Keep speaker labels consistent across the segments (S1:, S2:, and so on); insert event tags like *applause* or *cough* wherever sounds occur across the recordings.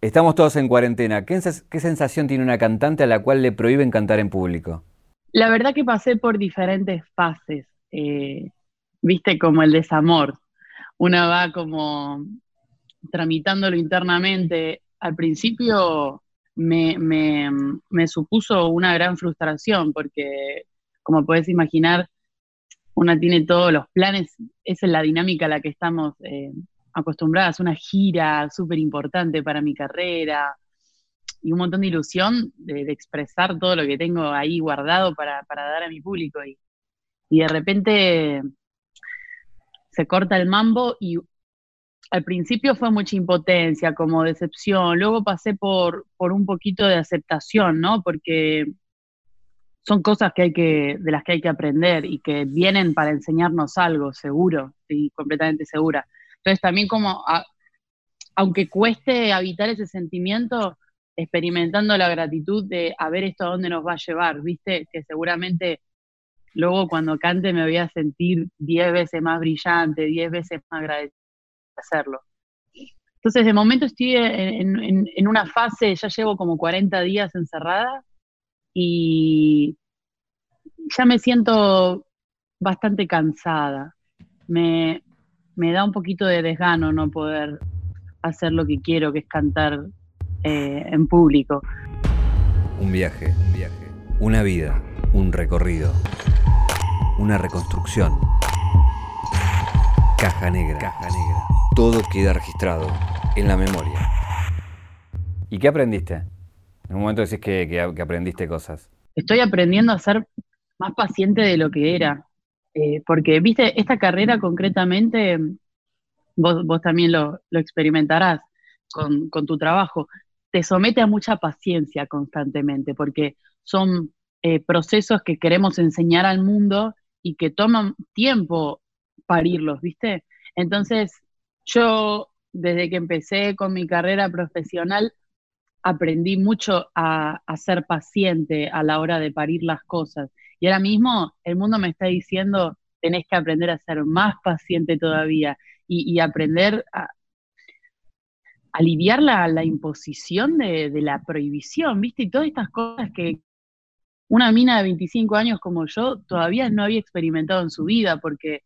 S1: Estamos todos en cuarentena. ¿Qué, sensación tiene una cantante a la cual le prohíben cantar en público?
S2: La verdad que pasé por diferentes fases. Eh, viste, como el desamor. Una va como tramitándolo internamente. Al principio me, supuso una gran frustración porque, como puedes imaginar, una tiene todos los planes, esa es la dinámica a la que estamos eh, acostumbradas, una gira súper importante para mi carrera y un montón de ilusión de, expresar todo lo que tengo ahí guardado para, dar a mi público. Y, y, de repente se corta el mambo y al principio fue mucha impotencia, como decepción, luego pasé por, por un poquito de aceptación, ¿no? Porque son cosas que hay que, de las que hay que aprender y que vienen para enseñarnos algo, seguro, y completamente segura. Entonces también como, aunque cueste habitar ese sentimiento, experimentando la gratitud de a ver esto a dónde nos va a llevar, ¿viste? Que seguramente luego cuando cante me voy a sentir diez veces más brillante, diez veces más agradecida de hacerlo. Entonces, de momento estoy en, en, una fase, ya llevo como 40 días encerrada y ya me siento bastante cansada. Me, me da un poquito de desgano no poder hacer lo que quiero, que es cantar eh, en público.
S1: Un viaje, un viaje, una vida, un recorrido, una reconstrucción. Caja negra, caja negra. Todo queda registrado en la memoria. ¿Y qué aprendiste? En un momento decís que, que aprendiste cosas.
S2: Estoy aprendiendo a ser más paciente de lo que era. Eh, porque, viste, esta carrera concretamente, vos, también lo, experimentarás con, tu trabajo, te somete a mucha paciencia constantemente, porque son eh, procesos que queremos enseñar al mundo y que toman tiempo parirlos, ¿viste? Entonces, yo desde que empecé con mi carrera profesional, aprendí mucho a, a, ser paciente a la hora de parir las cosas. Y ahora mismo el mundo me está diciendo, tenés que aprender a ser más paciente todavía y, aprender a aliviar la, imposición de, la prohibición, ¿viste? Y todas estas cosas que una mina de 25 años como yo todavía no había experimentado en su vida, porque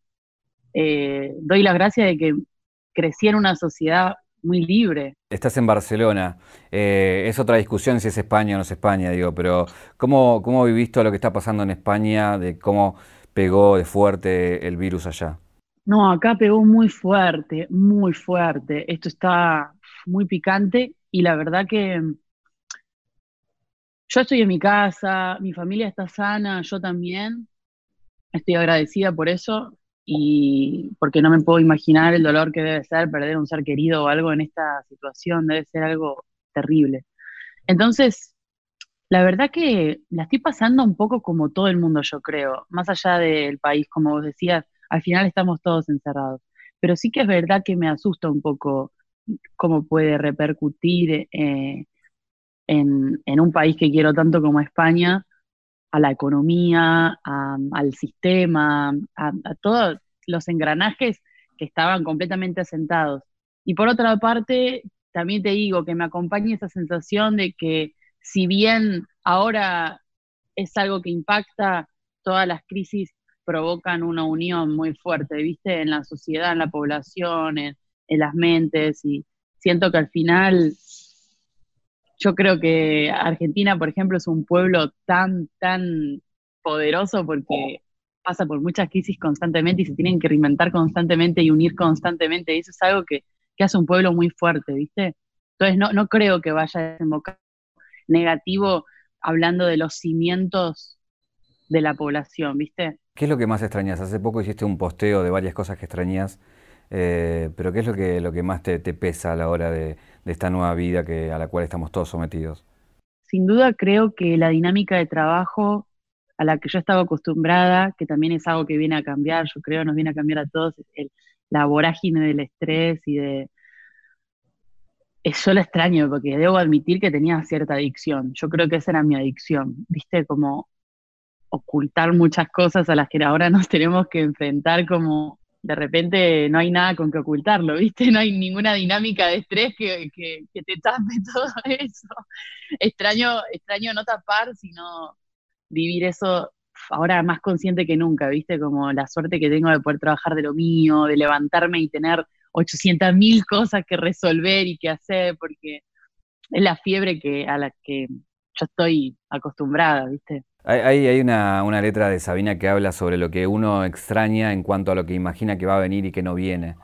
S2: eh, doy la gracia de que crecí en una sociedad muy libre.
S1: Estás en Barcelona. Eh, es otra discusión si es España o no es España, digo, pero ¿cómo, cómo visto lo que está pasando en España, de cómo pegó de fuerte el virus allá?
S2: No, acá pegó muy fuerte, muy fuerte. Esto está muy picante y la verdad que yo estoy en mi casa, mi familia está sana, yo también. Estoy agradecida por eso y porque no me puedo imaginar el dolor que debe ser perder un ser querido o algo en esta situación, debe ser algo terrible. Entonces, la verdad que la estoy pasando un poco como todo el mundo, yo creo, más allá del país, como vos decías, al final estamos todos encerrados, pero sí que es verdad que me asusta un poco cómo puede repercutir eh, en, en un país que quiero tanto como España, a la economía, al sistema, a, todos los engranajes que estaban completamente asentados. Y por otra parte, también te digo que me acompaña esa sensación de que si bien ahora es algo que impacta, todas las crisis provocan una unión muy fuerte, ¿viste? En la sociedad, en la población, en las mentes, y siento que al final yo creo que Argentina, por ejemplo, es un pueblo tan, tan poderoso porque pasa por muchas crisis constantemente y se tienen que reinventar constantemente y unir constantemente. Y eso es algo que, hace un pueblo muy fuerte, ¿viste? Entonces no, no creo que vaya a desembocar negativo hablando de los cimientos de la población, ¿viste?
S1: ¿Qué es lo que más extrañas? Hace poco hiciste un posteo de varias cosas que extrañas, eh, pero ¿qué es lo que, lo que más te, pesa a la hora de, esta nueva vida que, a la cual estamos todos sometidos?
S2: Sin duda creo que la dinámica de trabajo a la que yo estaba acostumbrada, que también es algo que viene a cambiar, yo creo nos viene a cambiar a todos, el, la vorágine del estrés y de... Yo lo extraño porque debo admitir que tenía cierta adicción. Yo creo que esa era mi adicción, ¿viste? Como ocultar muchas cosas a las que ahora nos *laughs* tenemos que enfrentar como de repente no hay nada con que ocultarlo, ¿viste? *laughs* No hay ninguna dinámica de estrés que, te tape *laughs* todo eso. Extraño, extraño no tapar, sino vivir eso ahora más consciente que nunca, ¿viste? Como la suerte que tengo de poder trabajar de lo mío, de levantarme y tener 800 mil cosas que resolver y que hacer, porque es la fiebre que, a la que yo estoy acostumbrada, ¿viste?
S1: Hay, hay una, una, letra de Sabina que habla sobre lo que uno extraña en cuanto a lo que imagina que va a venir y que no viene,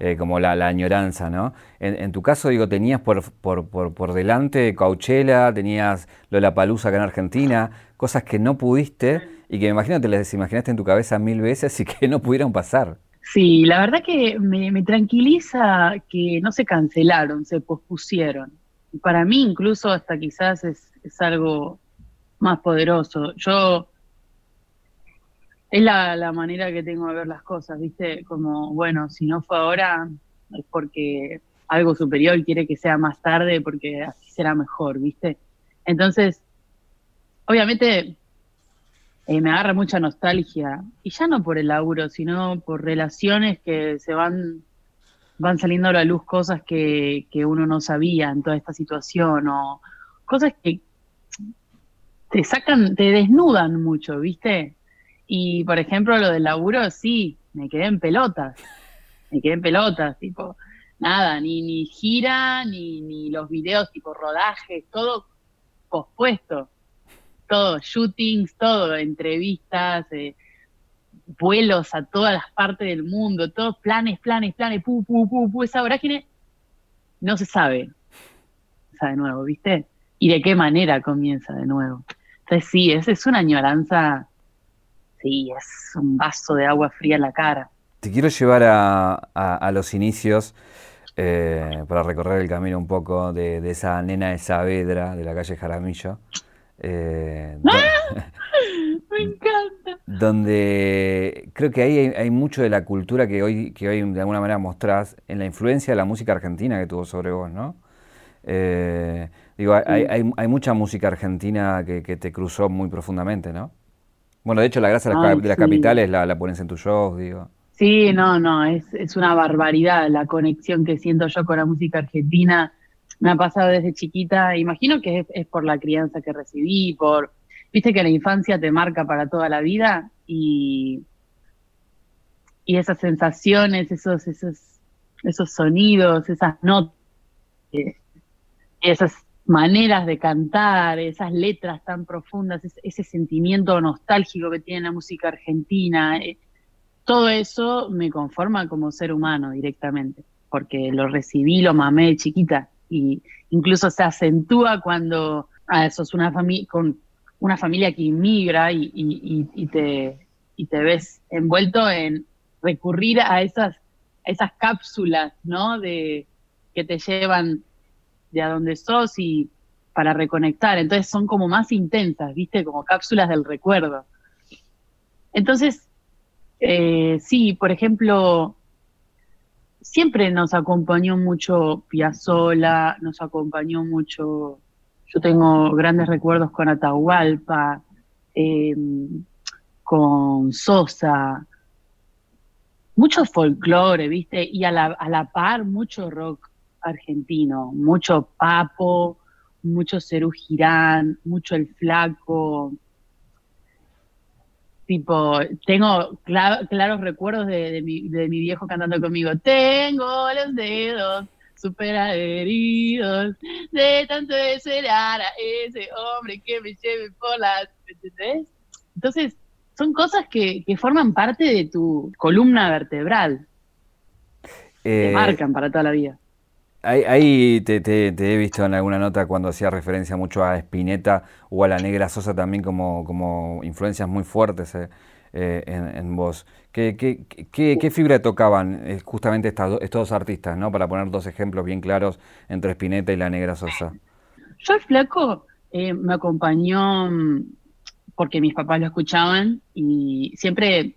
S1: eh, como la, añoranza, ¿no? En, tu caso, digo, tenías por, por, por, por delante Coachella, tenías Lollapalooza acá en Argentina, cosas que no pudiste y que me imagino te las imaginaste en tu cabeza mil veces y que no pudieron pasar.
S2: Sí, la verdad que me, me tranquiliza que no se cancelaron, se pospusieron. Para mí incluso hasta quizás es, es algo más poderoso. Yo, es la, manera que tengo de ver las cosas, ¿viste? Como, bueno, si no fue ahora, es porque algo superior quiere que sea más tarde, porque así será mejor, ¿viste? Entonces, obviamente eh, me agarra mucha nostalgia, y ya no por el laburo, sino por relaciones que se van, van saliendo a la luz, cosas que, que uno no sabía en toda esta situación, o cosas que, te sacan, te desnudan mucho, ¿viste? Y por ejemplo, lo del laburo, sí, me quedé en pelotas. Me quedé en pelotas, tipo, nada, ni, ni gira, ni, ni los videos, tipo rodajes, todo pospuesto. Todo, shootings, todo, entrevistas, eh, vuelos a todas las partes del mundo, todos planes, planes, planes, pu, pu, pu, pu, esa vorágine no se sabe. O de nuevo, ¿viste? Y de qué manera comienza de nuevo. Entonces sí, es, es una añoranza, sí, es un vaso de agua fría en la cara.
S1: Te quiero llevar a, los inicios eh, para recorrer el camino un poco de, esa nena de Saavedra de la calle Jaramillo.
S2: Eh, ¡Ah! *laughs* Me encanta.
S1: Donde creo que ahí hay, mucho de la cultura que hoy, que hoy de alguna manera mostrás en la influencia de la música argentina que tuvo sobre vos, ¿no? Eh, Digo, hay, hay, hay mucha música argentina que, que, te cruzó muy profundamente, ¿no? Bueno, de hecho, la gracia de las capitales la, la, pones en tus shows, digo.
S2: Sí, no, no, es, es una barbaridad la conexión que siento yo con la música argentina. Me ha pasado desde chiquita, imagino que es, es por la crianza que recibí, por, viste que la infancia te marca para toda la vida y, y esas sensaciones, esos, esos, esos sonidos, esas notas, eh, esas maneras de cantar, esas letras tan profundas, ese, sentimiento nostálgico que tiene la música argentina, eh, todo eso me conforma como ser humano directamente, porque lo recibí, lo mamé de chiquita, y incluso se acentúa cuando ah, sos una familia con una familia que inmigra y, te, y te ves envuelto en recurrir a esas, a esas cápsulas, ¿no? De, que te llevan de a dónde sos y para reconectar. Entonces son como más intensas, ¿viste? Como cápsulas del recuerdo. Entonces, eh, sí, por ejemplo, siempre nos acompañó mucho Piazzola, nos acompañó mucho, yo tengo grandes recuerdos con Atahualpa, em, con Sosa, mucho folclore, ¿viste? Y a la, a la par mucho rock argentino, mucho papo, mucho Cerú Girán, mucho El Flaco. Tipo, tengo claros recuerdos de, mi, viejo cantando conmigo. Tengo los dedos super adheridos de tanto desear a ese hombre que me lleve por las... ¿Entendés? Entonces, son cosas que, que forman parte de tu columna vertebral. te eh, marcan para toda la vida.
S1: Ahí, te, he visto en alguna nota cuando hacía referencia mucho a Spinetta o a la Negra Sosa también como, influencias muy fuertes eh, eh, en, vos. ¿Qué, qué, fibra tocaban eh, justamente estos dos artistas, ¿no? para poner dos ejemplos bien claros entre Spinetta y la Negra Sosa?
S2: Yo el flaco me acompañó mm, porque mis papás lo escuchaban y siempre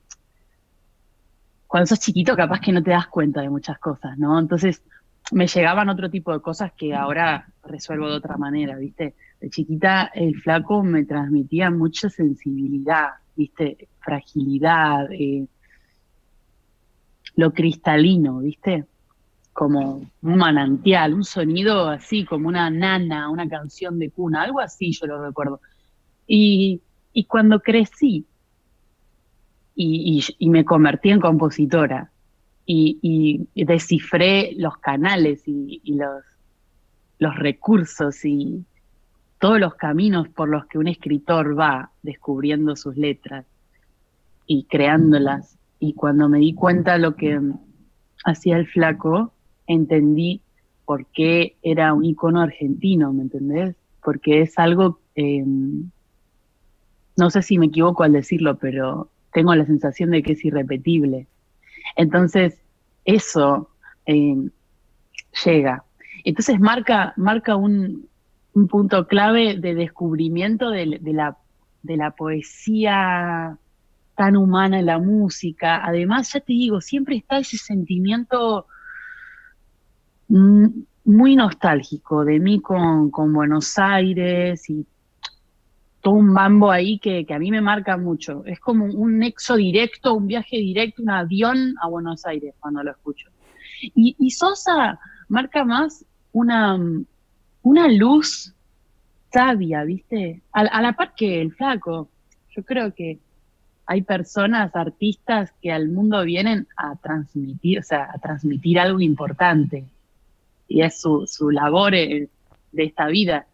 S2: cuando sos chiquito capaz que no te das cuenta de muchas cosas, ¿no? Entonces me llegaban otro tipo de cosas que ahora resuelvo de otra manera, ¿viste? De chiquita el flaco me transmitía mucha sensibilidad, ¿viste? Fragilidad, eh, lo cristalino, ¿viste? Como un manantial, un sonido así, como una nana, una canción de cuna, algo así yo lo recuerdo. Y, cuando crecí y, me convertí en compositora y, descifré los canales y, los, los recursos y todos los caminos por los que un escritor va descubriendo sus letras y creándolas. Y cuando me di cuenta de lo que hacía el flaco, entendí por qué era un icono argentino, ¿me entendés? Porque es algo, em, no sé si me equivoco al decirlo, pero tengo la sensación de que es irrepetible. Entonces, eso em, llega. Entonces marca, marca un, un punto clave de descubrimiento de, la, de la poesía tan humana en la música. Además, ya te digo, siempre está ese sentimiento muy nostálgico de mí con, Buenos Aires y todo un bambo ahí que, a mí me marca mucho. Es como un nexo directo, un viaje directo, un avión a Buenos Aires cuando lo escucho. Y, Sosa marca más una, una luz sabia, ¿viste? A, la par que el flaco. Yo creo que hay personas, artistas que al mundo vienen a transmitir, o sea, a transmitir algo importante. Y es su, su labor de esta vida.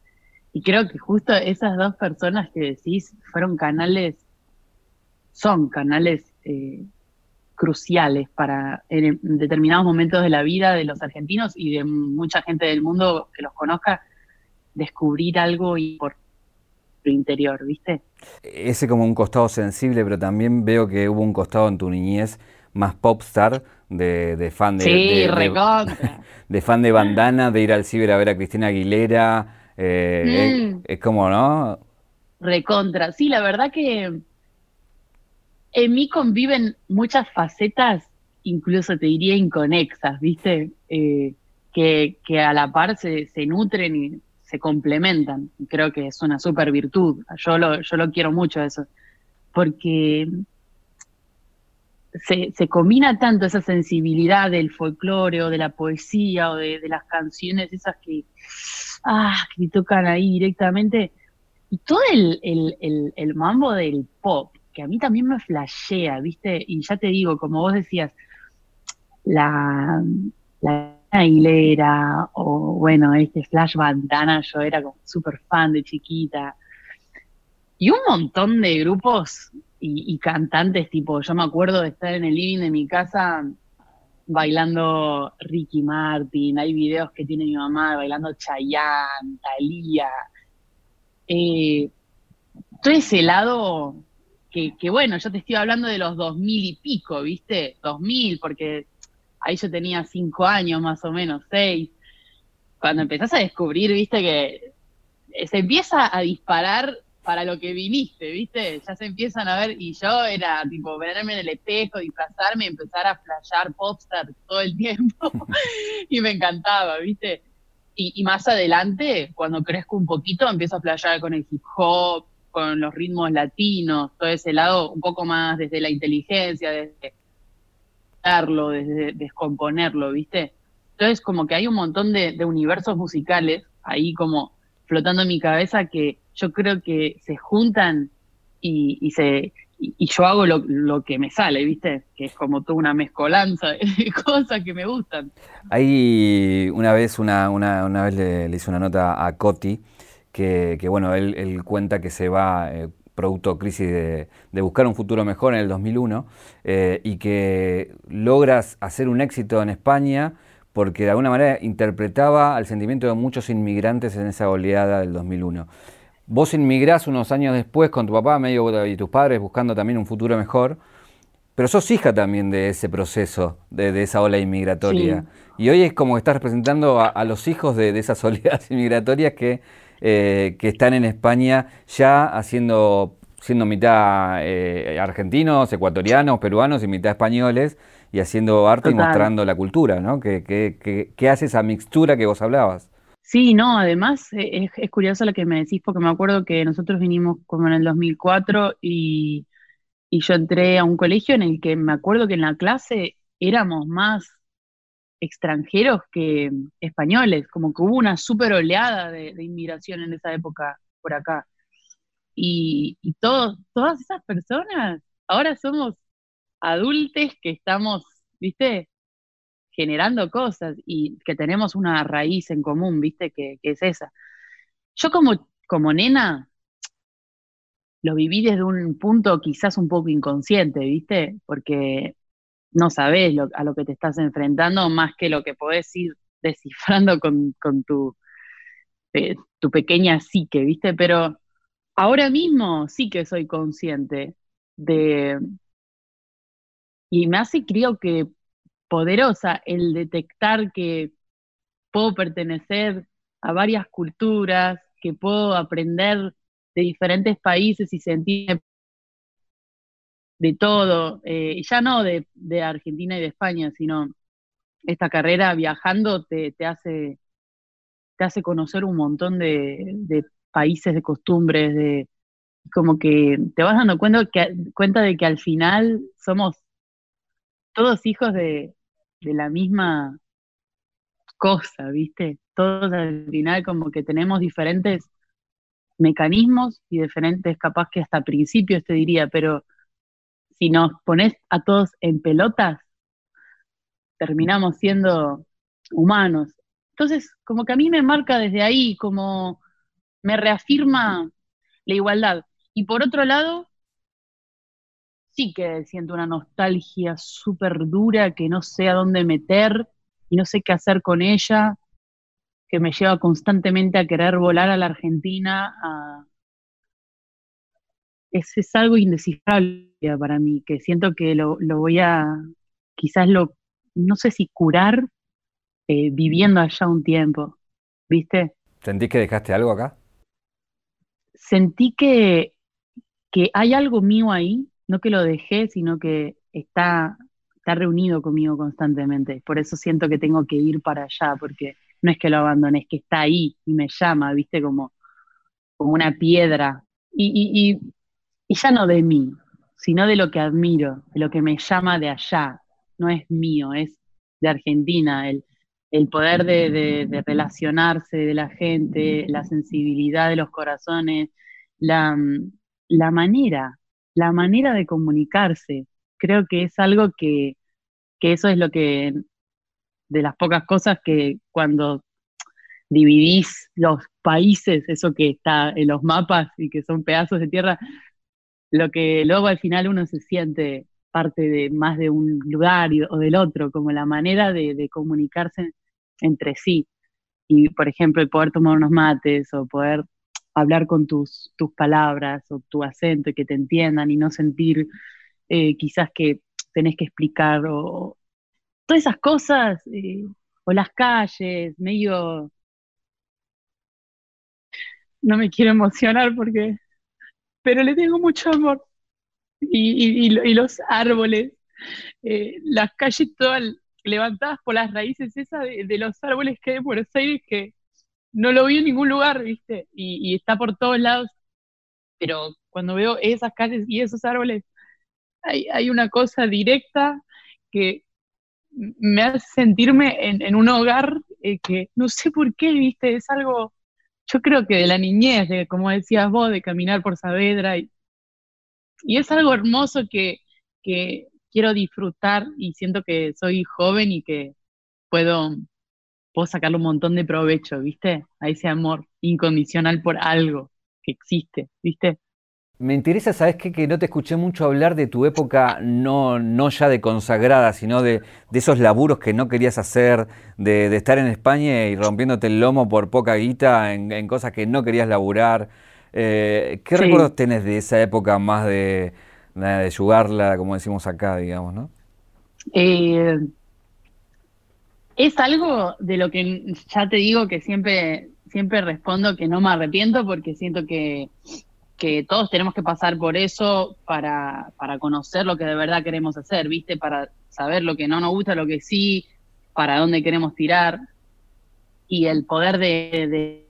S2: Y creo que justo esas dos personas que decís fueron canales, son canales eh, cruciales para en determinados momentos de la vida de los argentinos y de mucha gente del mundo que los conozca, descubrir algo y por tu interior, ¿viste?
S1: Ese como un costado sensible, pero también veo que hubo un costado en tu niñez más popstar de, de fan de,
S2: sí,
S1: de, *laughs* fan de bandana, de ir al ciber a ver a Cristina Aguilera. Eh, mm. es, como, ¿no?
S2: Recontra. Sí, la verdad que en mí conviven muchas facetas, incluso te diría inconexas, ¿viste? Eh, que, que, a la par se, se nutren y se complementan. Creo que es una super virtud. Yo lo, yo lo quiero mucho eso. Porque se, se combina tanto esa sensibilidad del folclore o de la poesía o de, las canciones esas que, ah, que tocan ahí directamente. Y todo el, el, el, mambo del pop, que a mí también me flashea, ¿viste? Y ya te digo, como vos decías, la, la Aguilera o bueno, este Flash Bandana, yo era como súper fan de chiquita. Y un montón de grupos y, cantantes, tipo, yo me acuerdo de estar en el living de mi casa bailando Ricky Martin, hay videos que tiene mi mamá bailando Chayanne, Thalía. Eh, todo ese lado que, que, bueno, yo te estoy hablando de los dos mil y pico, ¿viste? Dos mil, porque ahí yo tenía cinco años más o menos, seis. Cuando empezás a descubrir, viste, que se empieza a disparar para lo que viniste, ¿viste? Ya se empiezan a ver, y yo era tipo verme en el espejo, disfrazarme y empezar a flashear popstar todo el tiempo, *laughs* y me encantaba, ¿viste? Y, más adelante, cuando crezco un poquito, empiezo a flashear con el hip hop, con los ritmos latinos, todo ese lado un poco más desde la inteligencia, desde desde descomponerlo, ¿viste? Entonces como que hay un montón de, universos musicales ahí como flotando en mi cabeza que yo creo que se juntan y, se y, yo hago lo, que me sale, ¿viste? Que es como toda una mezcolanza de *laughs* cosas que me gustan.
S1: Ahí una vez, una, una, una vez le, hice una nota a Coti, que, que bueno, él, él, cuenta que se va eh, producto crisis de, buscar un futuro mejor en el 2001 eh, y que logras hacer un éxito en España porque de alguna manera interpretaba al sentimiento de muchos inmigrantes en esa oleada del 2001. Vos inmigrás unos años después con tu papá medio y tus padres buscando también un futuro mejor, pero sos hija también de ese proceso, de, esa ola inmigratoria. Y hoy es como que estás representando a, los hijos de, de esas *laughs* oleadas inmigratorias que eh, que están en España ya haciendo, siendo mitad eh, argentinos, ecuatorianos, peruanos y mitad españoles, y haciendo arte y mostrando la cultura, ¿no? Que, que, hace esa mixtura que vos hablabas.
S2: Sí, no, además eh, es, curioso lo que me decís, porque me acuerdo que nosotros vinimos como en el 2004 y, y yo entré a un colegio en el que me acuerdo que en la clase éramos más extranjeros que españoles, como que hubo una super oleada de, inmigración en esa época por acá. Y, y todas esas personas, ahora somos adultos que estamos, viste, generando cosas y que tenemos una raíz en común, viste, que, es esa. Yo como, como nena lo viví desde un punto quizás un poco inconsciente, viste, porque no sabes a lo que te estás enfrentando más que lo que podés ir *laughs* descifrando con, tu, eh, tu pequeña psique, ¿viste? Pero ahora mismo sí que soy consciente de... Y me hace, creo que, poderosa el detectar que puedo pertenecer a varias culturas, que puedo aprender de diferentes países y sentirme de todo, eh, ya no de, Argentina y de España, sino esta carrera viajando te, hace, te hace conocer un montón de, países, de costumbres, de como que te vas dando cuenta de que al final somos todos hijos de, de la misma cosa, ¿viste? Todos al final como que tenemos diferentes mecanismos y diferentes, capaz que hasta principios te diría, pero si nos pones a todos en pelotas, terminamos siendo humanos. Entonces, como que a mí me marca desde ahí, como me reafirma la igualdad. Y por otro lado, sí que siento una nostalgia súper dura que no sé a dónde meter y no sé qué hacer con ella, que me lleva constantemente a querer volar a la Argentina, a, es, algo indescifrable para mí, que siento que lo, voy a, quizás lo, no sé si curar eh, viviendo allá un tiempo, ¿viste?
S1: ¿Sentís que dejaste algo acá?
S2: Sentí que, que hay algo mío ahí, no que lo dejé, sino que está, está reunido conmigo constantemente. Por eso siento que tengo que ir para allá, porque no es que lo abandoné, es que está ahí y me llama, ¿viste? Como, como una piedra. y, y ya no de mí, sino de lo que admiro, de lo que me llama de allá. No es mío, es de Argentina, el, poder de, relacionarse de la gente, la sensibilidad de los corazones, la, la manera, la manera de comunicarse. Creo que es algo que, que eso es lo que, de las pocas cosas que cuando dividís los países, eso que está en los mapas y que son pedazos de tierra, lo que luego al final uno se siente parte de más de un lugar o del otro, como la manera de, comunicarse entre sí. Y, por ejemplo, el poder tomar unos mates o poder hablar con tus, tus palabras o tu acento y que te entiendan y no sentir eh, quizás que tenés que explicar o todas esas cosas, eh, o las calles, medio... No me quiero emocionar porque pero le tengo mucho amor. Y, los árboles, eh, las calles todas levantadas por las raíces esas de, los árboles que hay en Buenos Aires que no lo vi en ningún lugar, ¿viste? Y, está por todos lados. Pero cuando veo esas calles y esos árboles, hay, una cosa directa que me hace sentirme en, un hogar eh, que no sé por qué, ¿viste? Es algo yo creo que de la niñez, de, como decías vos, de caminar por Saavedra, y, es algo hermoso que, quiero disfrutar y siento que soy joven y que puedo, puedo sacarle un montón de provecho, ¿viste? A ese amor incondicional por algo que existe, ¿viste?
S1: Me interesa, ¿sabes qué? Que no te escuché mucho hablar de tu época, no, no ya de consagrada, sino de, esos laburos que no querías hacer, de, de, estar en España y rompiéndote el lomo por poca guita en, cosas que no querías laburar. Eh, ¿Qué recuerdos tenés de esa época más de, de yugarla, como decimos acá, digamos, no?
S2: Eh, es algo de lo que ya te digo que siempre, siempre respondo que no me arrepiento porque siento que que todos tenemos que pasar por eso para, para conocer lo que de verdad queremos hacer, ¿viste? Para saber lo que no nos gusta, lo que sí, para dónde queremos tirar. Y el poder de,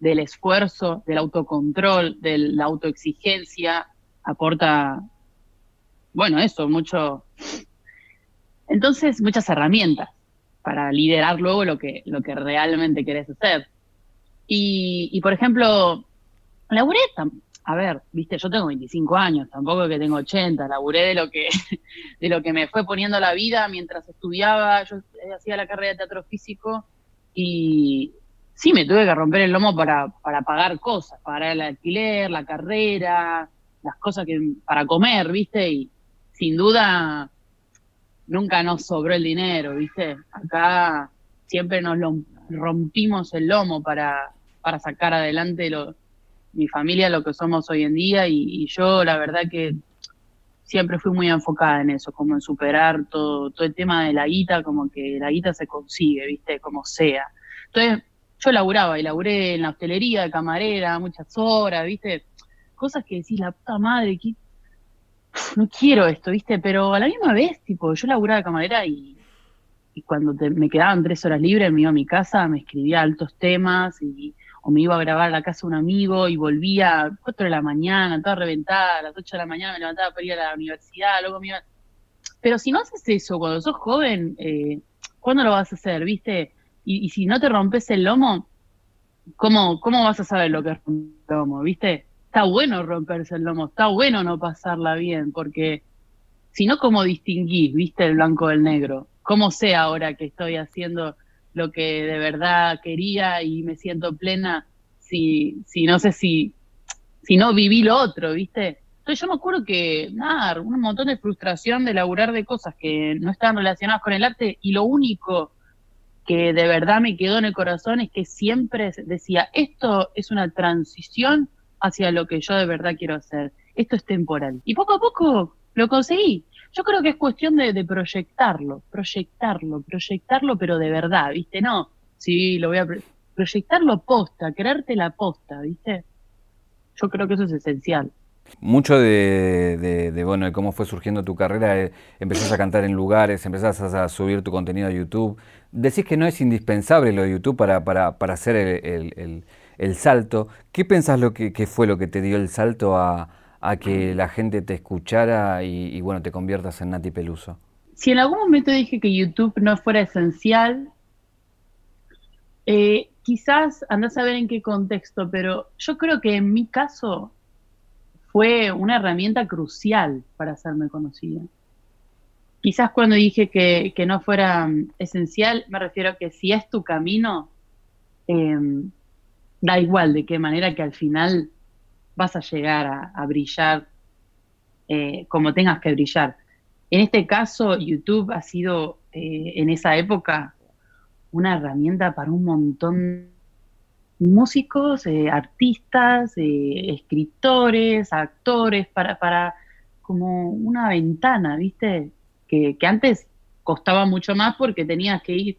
S2: del esfuerzo, del autocontrol, de la autoexigencia, aporta, bueno, eso, mucho, Entonces, muchas herramientas para liderar luego lo que, lo que realmente querés hacer. Y, por ejemplo, laburé, a ver, viste, yo tengo 25 años, tampoco que tengo 80, laburé de lo que, *laughs* de lo que me fue poniendo la vida mientras estudiaba, yo hacía la carrera de teatro físico y sí me tuve que romper el lomo para, para pagar cosas, para el alquiler, la carrera, las cosas que para comer, viste, y sin duda nunca nos sobró el dinero, ¿viste? Acá siempre nos rompimos el lomo para, para sacar adelante lo, mi familia, lo que somos hoy en día, y, yo la verdad que siempre fui muy enfocada en eso, como en superar todo, todo el tema de la guita, como que la guita se consigue, ¿viste? Como sea. Entonces, yo laburaba y laburé en la hostelería de camarera muchas horas, ¿viste? Cosas que decís, la puta madre, ¿qué, no quiero esto, ¿viste? Pero a la misma vez, tipo, yo laburaba de camarera y, cuando me quedaban tres horas libres me iba a mi casa, me escribía altos temas y, o me iba a grabar a la casa de un amigo y volvía a cuatro de la mañana, toda reventada, a las ocho de la mañana me levantaba para ir a la universidad, luego me iba... Pero si no haces eso cuando sos joven, eh, ¿cuándo lo vas a hacer, viste? Y, y, si no te rompes el lomo, ¿cómo, ¿cómo vas a saber lo que es un lomo, viste? Está bueno romperse el lomo, está bueno no pasarla bien, porque si no, ¿cómo distinguís, viste, el blanco del negro? ¿Cómo sé ahora que estoy haciendo lo que de verdad quería y me siento plena si, si no sé si, si no viví lo otro, viste? Entonces yo me acuerdo que, nada, un montón de frustración de laburar de cosas que no estaban relacionadas con el arte y lo único que de verdad me quedó en el corazón es que siempre decía, esto es una transición hacia lo que yo de verdad quiero hacer. Esto es temporal. Y poco a poco lo conseguí. Yo creo que es cuestión de, proyectarlo, proyectarlo, proyectarlo, pero de verdad, ¿viste? No, sí, lo voy a proyectarlo posta, creerte la posta, ¿viste? Yo creo que eso es esencial.
S1: Mucho de, bueno, de cómo fue surgiendo tu carrera, eh, empezás a cantar en lugares, empezás a, subir tu contenido a YouTube. Decís que no es indispensable lo de YouTube para, para, para hacer el salto. ¿Qué pensás lo que, fue lo que te dio el salto a, que la gente te escuchara y, bueno, te conviertas en Nati Peluso?
S2: Si en algún momento dije que YouTube no fuera esencial, eh, quizás andás a ver en qué contexto, pero yo creo que en mi caso fue una herramienta crucial para hacerme conocida. Quizás cuando dije que, no fuera mm, esencial, me refiero a que si es tu camino, em, da igual de qué manera que al final vas a llegar a, brillar eh, como tengas que brillar. En este caso, YouTube ha sido eh, en esa época una herramienta para un montón de músicos, eh, artistas, escritores, actores, para, para como una ventana, ¿viste? Que antes costaba mucho más porque tenías que ir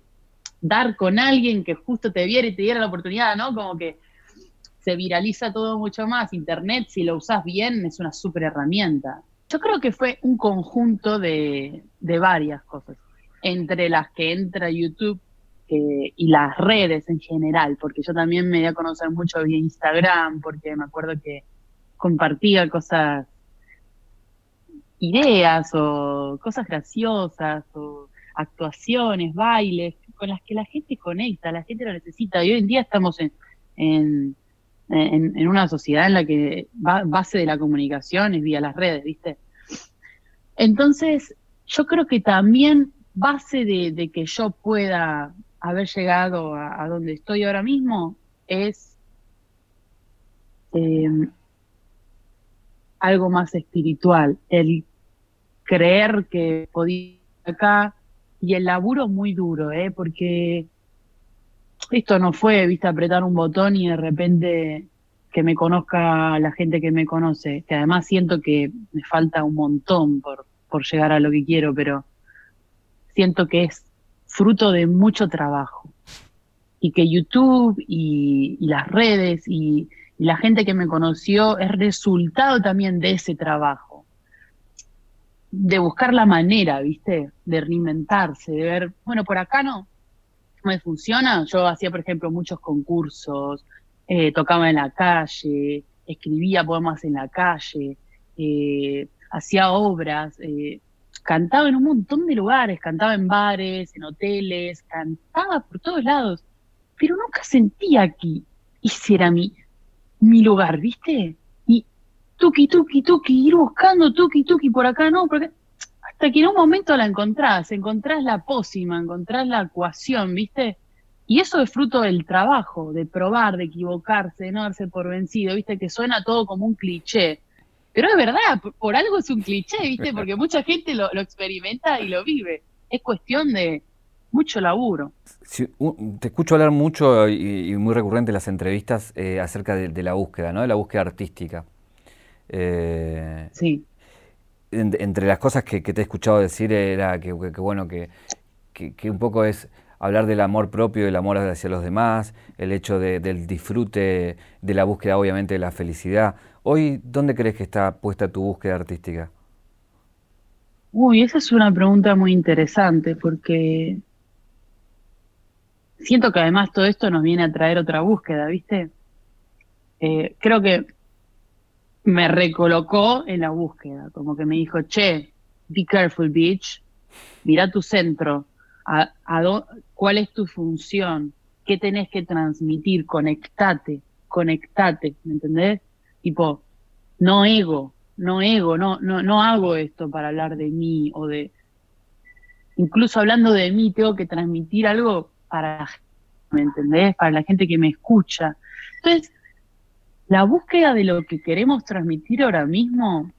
S2: dar con alguien que justo te viera y te diera la oportunidad, ¿no? Como que se viraliza todo mucho más. Internet, si lo usas bien, es una súper herramienta. Yo creo que fue un conjunto de, varias cosas, entre las que entra YouTube eh, y las redes en general, porque yo también me di a conocer mucho vía Instagram, porque me acuerdo que compartía cosas, ideas o cosas graciosas o actuaciones, bailes, con las que la gente conecta, la gente lo necesita. Y hoy en día estamos en, en, una sociedad en la que base de la comunicación es vía las redes, ¿viste? Entonces, yo creo que también base de, que yo pueda haber llegado a, donde estoy ahora mismo es em, algo más espiritual, el creer que podía acá y el laburo muy duro, ¿eh? porque esto no fue, viste, apretar un botón y de repente que me conozca la gente que me conoce, que además siento que me falta un montón por, por llegar a lo que quiero, pero siento que es fruto de mucho trabajo. Y que YouTube y, las redes y, y la gente que me conoció es resultado también de ese trabajo de buscar la manera, ¿viste? De reinventarse, de ver, bueno, por acá no, me funciona. Yo hacía, por ejemplo, muchos concursos, eh, tocaba en la calle, escribía poemas en la calle, eh, hacía obras, eh, cantaba en un montón de lugares, cantaba en bares, en hoteles, cantaba por todos lados, pero nunca sentía que ese era mi, mi lugar, ¿viste? Y tuki, tuki, tuki, ir buscando tuki, tuki por acá, no, porque hasta que en un momento la encontrás, encontrás la pócima, encontrás la ecuación, ¿viste? Y eso es fruto del trabajo, de probar, de equivocarse, de no darse por vencido, ¿viste? Que suena todo como un cliché. Pero es verdad, por, algo es un cliché, ¿viste? Porque mucha gente lo, experimenta y lo vive. Es cuestión de mucho laburo.
S1: te escucho hablar mucho y, muy recurrente en las entrevistas eh, acerca de, la búsqueda, ¿no? De la búsqueda artística.
S2: Eh, sí.
S1: entre las cosas que, te he escuchado decir era que, bueno, que, un poco es hablar del amor propio, del amor hacia los demás, el hecho del disfrute, de la búsqueda obviamente de la felicidad. Hoy, ¿dónde crees que está puesta tu búsqueda artística?
S2: Uy, esa es una pregunta muy interesante porque siento que además todo esto nos viene a traer otra búsqueda, ¿viste? Eh, creo que me recolocó en la búsqueda, como que me dijo, che, be careful, bitch, mira tu centro, a, cuál es tu función, qué tenés que transmitir, conectate, conectate, ¿me entendés? Tipo, no ego, no ego, no, no, no hago esto para hablar de mí o de... Incluso hablando de mí, tengo que transmitir algo para ¿me entendés? Para la gente que me escucha. Entonces, la búsqueda de lo que queremos transmitir ahora mismo,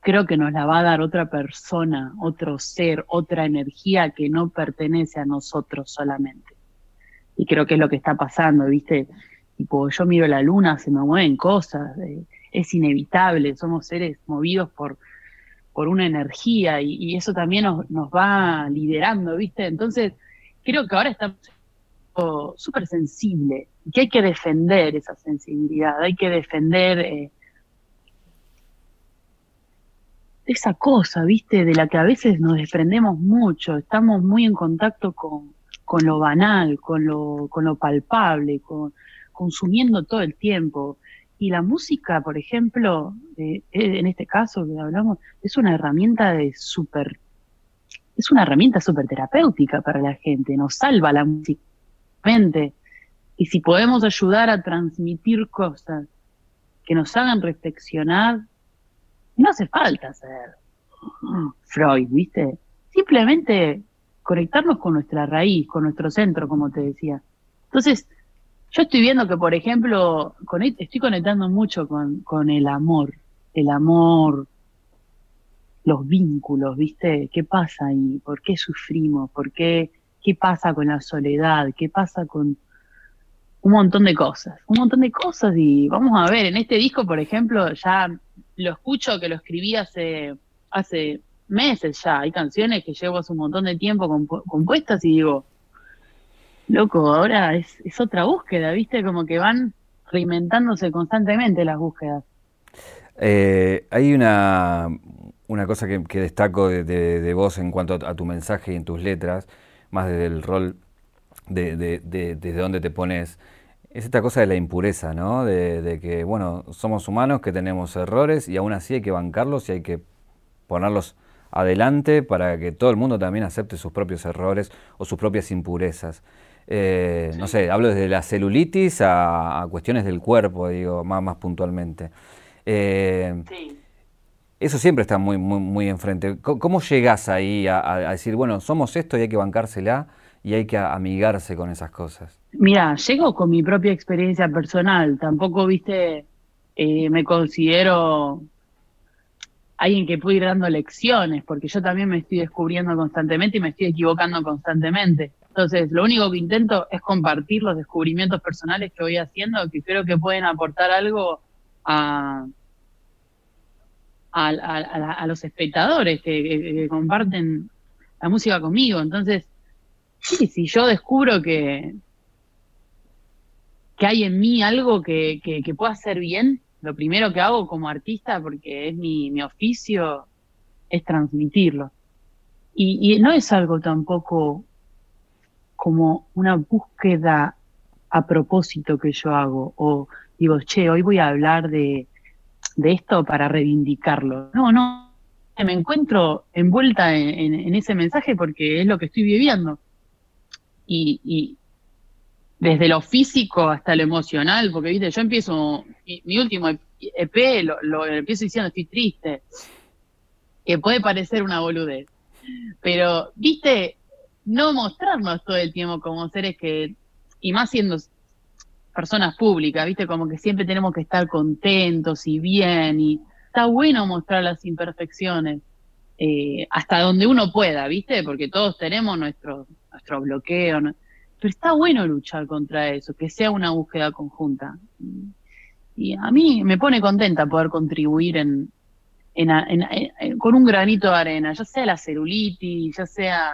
S2: creo que nos la va a dar otra persona, otro ser, otra energía que no pertenece a nosotros solamente. Y creo que es lo que está pasando, ¿viste? Tipo, yo miro la luna, se me mueven cosas, es inevitable, somos seres movidos por, por una energía y, eso también nos, va liderando, ¿viste? Entonces, creo que ahora estamos súper sensible que hay que defender esa sensibilidad, hay que defender eh, esa cosa, ¿viste? De la que a veces nos desprendemos mucho, estamos muy en contacto con, con lo banal, con lo, con lo palpable, con, consumiendo todo el tiempo. Y la música, por ejemplo, eh, eh, en este caso que hablamos, es una herramienta de super, es una herramienta súper terapéutica para la gente, nos salva la música. Y si podemos ayudar a transmitir cosas que nos hagan reflexionar, no hace falta ser Freud, ¿viste? Simplemente conectarnos con nuestra raíz, con nuestro centro, como te decía. Entonces, yo estoy viendo que, por ejemplo, estoy conectando mucho con, con el amor, el amor, los vínculos, ¿viste? ¿Qué pasa ahí? ¿Por qué sufrimos? ¿Por qué? ¿Qué pasa con la soledad? ¿Qué pasa con un montón de cosas? Un montón de cosas y vamos a ver, en este disco, por ejemplo, ya lo escucho que lo escribí hace, meses ya. Hay canciones que llevo hace un montón de tiempo compuestas y digo, loco, ahora es, otra búsqueda, ¿viste? Como que van reinventándose constantemente las búsquedas.
S1: Eh, hay una, una cosa que, destaco de, vos en cuanto a, tu mensaje y en tus letras, más desde el rol de, desde donde te pones, es esta cosa de la impureza, ¿no? De, que, bueno, somos humanos, que tenemos errores y aún así hay que bancarlos y hay que ponerlos adelante para que todo el mundo también acepte sus propios errores o sus propias impurezas. Eh, no sé, hablo desde la celulitis a, cuestiones del cuerpo, digo, más, más puntualmente. Eh, eso siempre está muy, muy, muy enfrente. ¿Cómo, llegas ahí a, decir, bueno, somos esto y hay que bancársela y hay que amigarse con esas cosas?
S2: Mira, llego con mi propia experiencia personal. Tampoco, viste, eh, me considero alguien que puede ir dando lecciones, porque yo también me estoy descubriendo constantemente y me estoy equivocando constantemente. Entonces, lo único que intento es compartir los descubrimientos personales que voy haciendo, que creo que pueden aportar algo a, a, los espectadores que, comparten la música conmigo. Entonces, sí, si yo descubro que, que hay en mí algo que, que, pueda hacer bien, lo primero que hago como artista, porque es mi, mi oficio, es transmitirlo. Y, y no es algo tampoco como una búsqueda a propósito que yo hago, o digo, che, hoy voy a hablar de, esto para reivindicarlo. No, no, me encuentro envuelta en, ese mensaje porque es lo que estoy viviendo. Y, desde lo físico hasta lo emocional, porque viste, yo empiezo, mi, último EP lo, lo, empiezo diciendo estoy triste, que puede parecer una boludez, pero viste, no mostrarnos todo el tiempo como seres que, y más siendo personas públicas, viste, como que siempre tenemos que estar contentos y bien y está bueno mostrar las imperfecciones eh, hasta donde uno pueda, ¿viste? Porque todos tenemos nuestro, nuestro bloqueo, pero está bueno luchar contra eso, que sea una búsqueda conjunta. Y a mí me pone contenta poder contribuir en, con un granito de arena, ya sea la celulitis, ya sea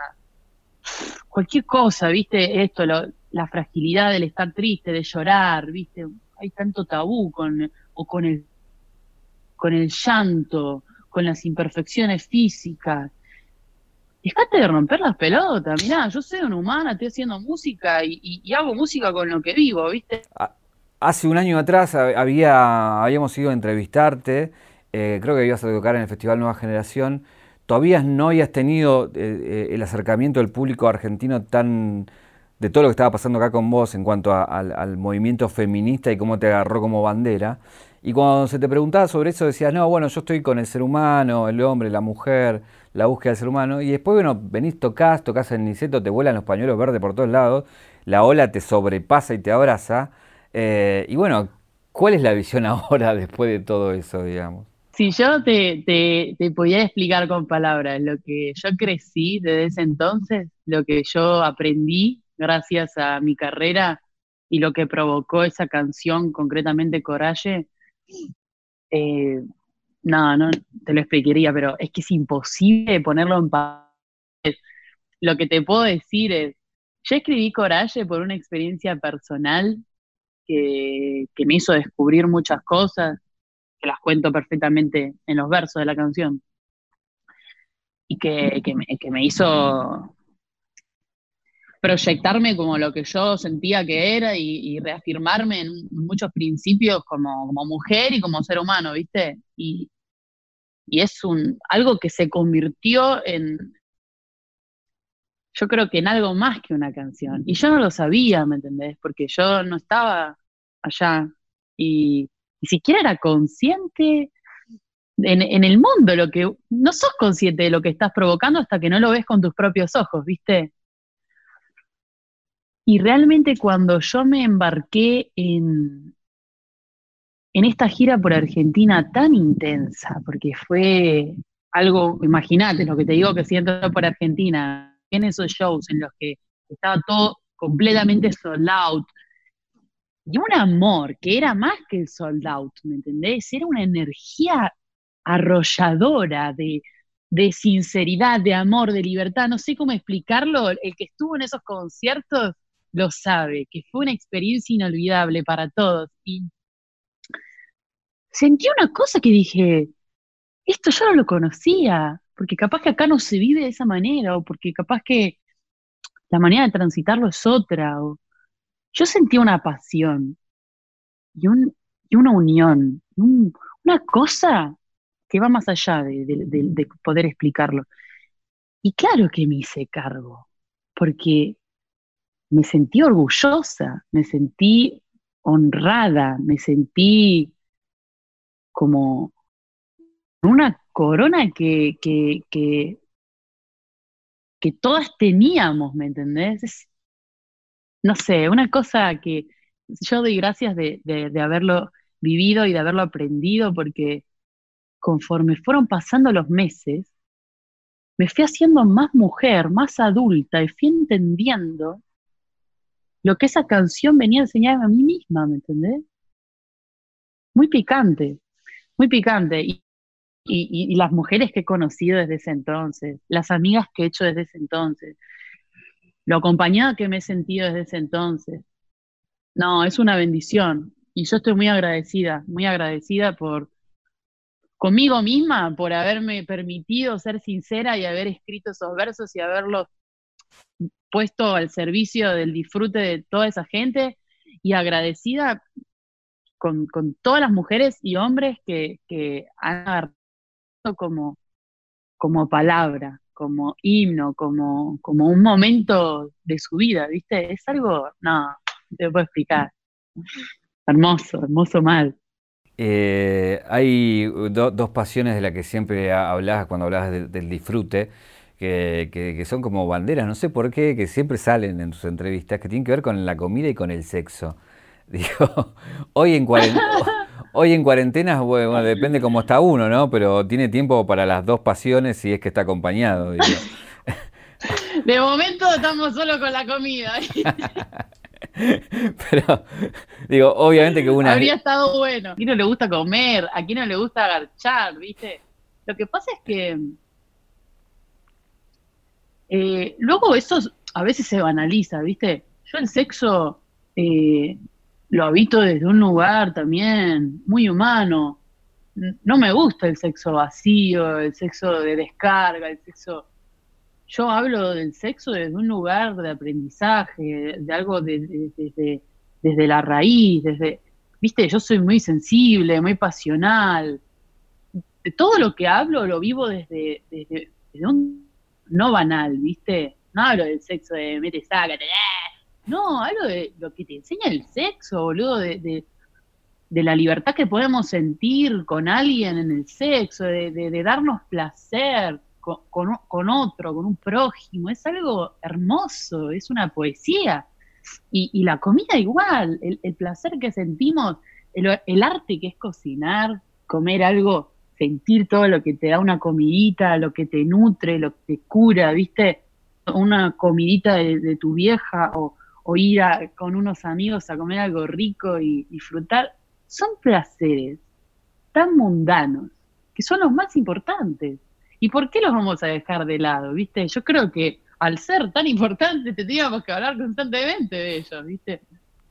S2: cualquier cosa, ¿viste? Esto, la fragilidad del estar triste, de llorar, ¿viste? Hay tanto tabú con, o con el con el llanto, con las imperfecciones físicas. Dejate de romper las pelotas, mirá, yo soy una humana, estoy haciendo música y, hago música con lo que vivo, ¿viste?
S1: Hace un año atrás había, habíamos ido a entrevistarte, eh, creo que ibas a tocar en el Festival Nueva Generación. Todavía no habías tenido eh, eh, el acercamiento del público argentino tan de todo lo que estaba pasando acá con vos en cuanto al movimiento feminista y cómo te agarró como bandera. Y cuando se te preguntaba sobre eso decías, no, bueno, yo estoy con el ser humano, el hombre, la mujer, la búsqueda del ser humano. Y después, bueno, venís, tocas, tocas el niceto, te vuelan los pañuelos verdes por todos lados, la ola te sobrepasa y te abraza. Eh, y bueno, ¿cuál es la visión *laughs* ahora después de todo eso, digamos?
S2: Si yo te, te, te podía explicar con palabras lo que yo crecí desde ese entonces, lo que yo aprendí gracias a mi carrera y lo que provocó esa canción, concretamente Coraje, eh, no, no te lo explicaría, pero es que es imposible ponerlo en papel. Lo que te puedo decir es, yo escribí Coraje por una experiencia personal que, me hizo descubrir muchas cosas, que las cuento perfectamente en los versos de la canción, y que me hizo proyectarme como lo que yo sentía que era y, reafirmarme en muchos principios como, mujer y como ser humano, ¿viste? Y, es un, algo que se convirtió en, yo creo que en algo más que una canción. Y yo no lo sabía, ¿me entendés? Porque yo no estaba allá y ni siquiera era consciente en, en, el mundo, lo que no sos consciente de lo que estás provocando hasta que no lo ves con tus propios ojos, ¿viste? Y realmente cuando yo me embarqué en, en esta gira por Argentina tan intensa, porque fue algo, imagínate lo que te digo que siento por Argentina, en esos shows en los que estaba todo completamente sold out, y un amor que era más que el sold out, ¿me entendés? Era una energía arrolladora de, de sinceridad, de amor, de libertad, no sé cómo explicarlo, el que estuvo en esos conciertos lo sabe, que fue una experiencia inolvidable para todos. Y sentí una cosa que dije, esto yo no lo conocía, porque capaz que acá no se vive de esa manera, o porque capaz que la manera de transitarlo es otra. O... Yo sentí una pasión y, una unión, una cosa que va más allá de poder explicarlo. Y claro que me hice cargo, porque me sentí orgullosa, me sentí honrada, me sentí como una corona que, que, que, todas teníamos, ¿me entendés? no sé, una cosa que yo doy gracias de, de haberlo vivido y de haberlo aprendido, porque conforme fueron pasando los meses, me fui haciendo más mujer, más adulta y fui entendiendo lo que esa canción venía a enseñarme a mí misma, ¿me entendés? Muy picante, muy picante. Y, las mujeres que he conocido desde ese entonces, las amigas que he hecho desde ese entonces, lo acompañada que me he sentido desde ese entonces. No, es una bendición. Y yo estoy muy agradecida, muy agradecida por conmigo misma, por haberme permitido ser sincera y haber escrito esos versos y haberlos puesto al servicio del disfrute de toda esa gente y agradecida con, todas las mujeres y hombres que, han agarrado como, como palabra, como himno, como, como un momento de su vida, ¿viste? Es algo, no, no te puedo explicar. Hermoso, hermoso mal.
S1: Eh, hay dos pasiones de las que siempre hablas cuando hablas del disfrute, que, son como banderas, no sé por qué, que siempre salen en tus entrevistas, que tienen que ver con la comida y con el sexo. *laughs* Digo, hoy en cuarentena, hoy en cuarentena, bueno, depende cómo está uno, ¿no? Pero tiene tiempo para las dos pasiones si es que está acompañado. *laughs*
S2: De momento estamos solo con la comida. *laughs*
S1: Pero, digo, obviamente que una.
S2: Habría estado bueno. ¿A quién no le gusta comer? ¿A quién no le gusta agarchar? ¿Viste? Lo que pasa es que. Eh, luego eso a veces se banaliza, ¿viste? Yo el sexo eh, lo habito desde un lugar también muy humano. No me gusta el sexo vacío, el sexo de descarga, el sexo yo hablo del sexo desde un lugar de aprendizaje, de algo desde la raíz, desde, viste, yo soy muy sensible, muy pasional. De todo lo que hablo lo vivo desde, desde, un no banal, viste. No hablo del sexo de mete, sácate, ¡eh! no, hablo de lo que te enseña el sexo, boludo, de, de la libertad que podemos sentir con alguien en el sexo, de darnos placer con, otro, con un prójimo, es algo hermoso, es una poesía. Y, la comida igual, el, placer que sentimos, el, arte que es cocinar, comer algo, sentir todo lo que te da una comidita, lo que te nutre, lo que te cura, ¿viste? Una comidita de, tu vieja o, ir con unos amigos a comer algo rico y disfrutar, son placeres tan mundanos que son los más importantes. ¿Y por qué los vamos a dejar de lado? ¿Viste? Yo creo que al ser tan importantes tendríamos que hablar constantemente de ellos, ¿viste?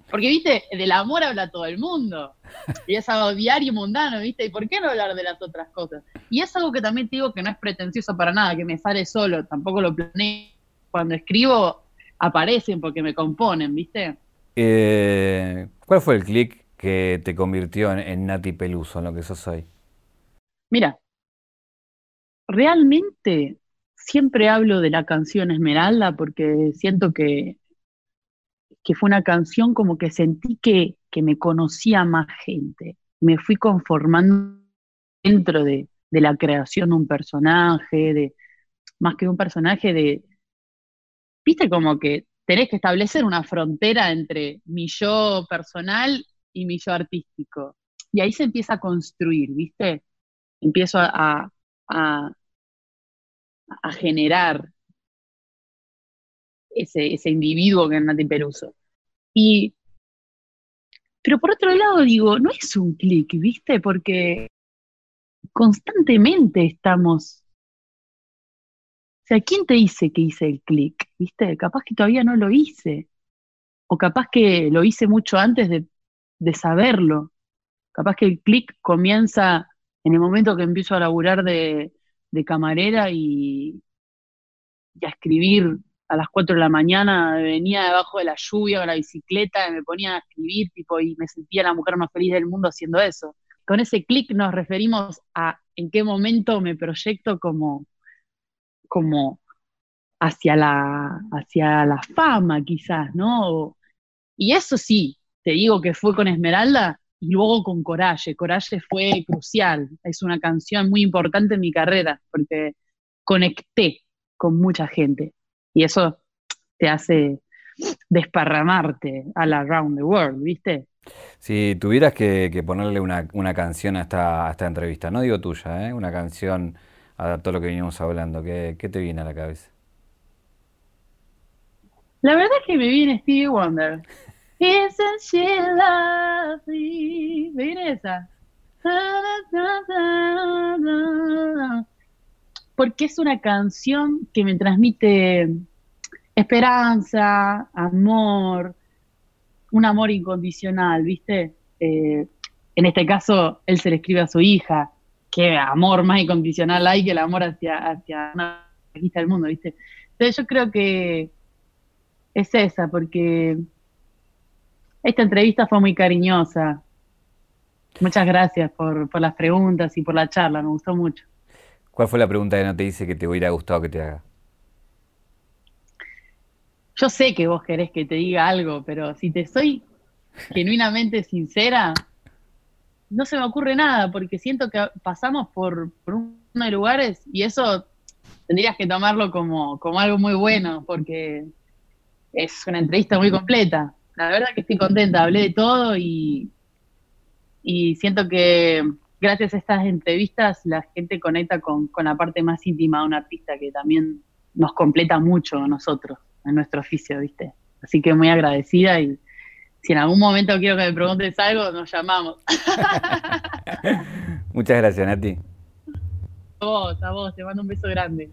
S2: Porque, viste, del amor habla todo el mundo. Y es algo diario y mundano, ¿viste? ¿Y por qué no hablar de las otras cosas? Y es algo que también te digo que no es pretencioso para nada, que me sale solo, tampoco lo planeo. Cuando escribo, aparecen porque me componen, ¿viste?
S1: Eh, ¿Cuál fue el clic que te convirtió en, en Nati Peluso, en lo que sos hoy?
S2: Mira, realmente siempre hablo de la canción Esmeralda porque siento que, que fue una canción como que sentí que, me conocía más gente. Me fui conformando dentro de, la creación de un personaje, de más que un personaje de, viste como que tenés que establecer una frontera entre mi yo personal y mi yo artístico. Y ahí se empieza a construir, ¿viste? Empiezo a, a, generar ese, ese, individuo que es Nati Peruso. Y, pero por otro lado digo, no es un clic, ¿viste? Porque constantemente estamos... O sea, ¿quién te dice que hice el clic? ¿Viste? Capaz que todavía no lo hice. O capaz que lo hice mucho antes de, de saberlo. Capaz que el clic comienza en el momento que empiezo a laburar de, camarera y, a escribir a las 4 de la mañana, venía debajo de la lluvia con la bicicleta y me ponía a escribir tipo, y me sentía la mujer más feliz del mundo haciendo eso. Con ese clic nos referimos a en qué momento me proyecto como, como hacia, la, hacia la fama quizás, ¿no? Y eso sí, te digo que fue con Esmeralda, y luego con Coraje. Coraje fue crucial, es una canción muy importante en mi carrera porque conecté con mucha gente y eso te hace desparramarte all around the world, ¿viste?
S1: Si tuvieras que, ponerle una, canción a esta, esta, entrevista, no digo tuya, ¿eh? una canción a todo lo que venimos hablando, ¿qué, ¿qué te viene a la cabeza?
S2: La verdad es que me viene Stevie Wonder. Isn't she lovely? ¿Me esa? Porque es una canción que me transmite esperanza, amor, un amor incondicional, ¿viste? Eh, en este caso, él se le escribe a su hija, qué amor más incondicional hay que el amor hacia, hacia una conquista del mundo, ¿viste? Entonces yo creo que es esa, porque esta entrevista fue muy cariñosa. Muchas gracias por, las preguntas y por la charla, me gustó mucho.
S1: ¿Cuál fue la pregunta que no te hice que te hubiera gustado que te haga?
S2: Yo sé que vos querés que te diga algo, pero si te soy *laughs* genuinamente sincera, no se me ocurre nada, porque siento que pasamos por, por uno de lugares y eso tendrías que tomarlo como, como algo muy bueno, porque es una entrevista muy completa. La verdad que estoy contenta, hablé de todo y, y siento que gracias a estas entrevistas la gente conecta con, con la parte más íntima de un artista que también nos completa mucho a nosotros en nuestro oficio, ¿viste? Así que muy agradecida y si en algún momento quiero que me preguntes algo, nos llamamos. *laughs*
S1: Muchas gracias, Nati.
S2: A vos, a vos, te mando un beso grande.